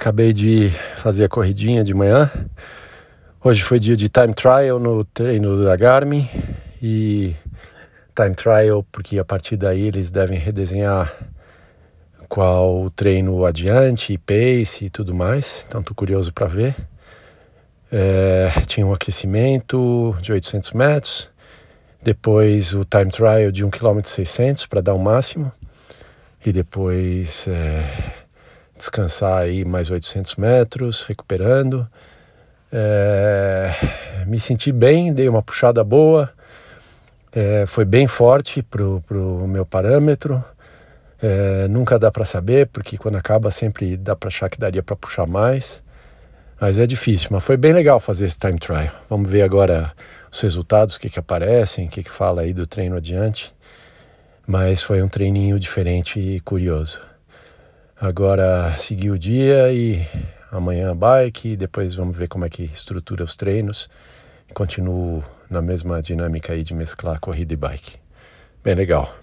acabei de fazer a corridinha de manhã. Hoje foi dia de time trial no treino da Garmin e time trial porque a partir daí eles devem redesenhar qual treino adiante, pace e tudo mais. Então tô curioso para ver. É, tinha um aquecimento de 800 metros, depois o time trial de 1 km 600 para dar o máximo e depois é, descansar aí mais 800 metros, recuperando. É, me senti bem, dei uma puxada boa, é, foi bem forte pro, pro meu parâmetro. É, nunca dá para saber, porque quando acaba sempre dá para achar que daria para puxar mais. Mas é difícil, mas foi bem legal fazer esse time trial. Vamos ver agora os resultados, o que, que aparecem, o que, que fala aí do treino adiante. Mas foi um treininho diferente e curioso. Agora seguir o dia e amanhã bike, depois vamos ver como é que estrutura os treinos. Continuo na mesma dinâmica aí de mesclar corrida e bike. Bem legal.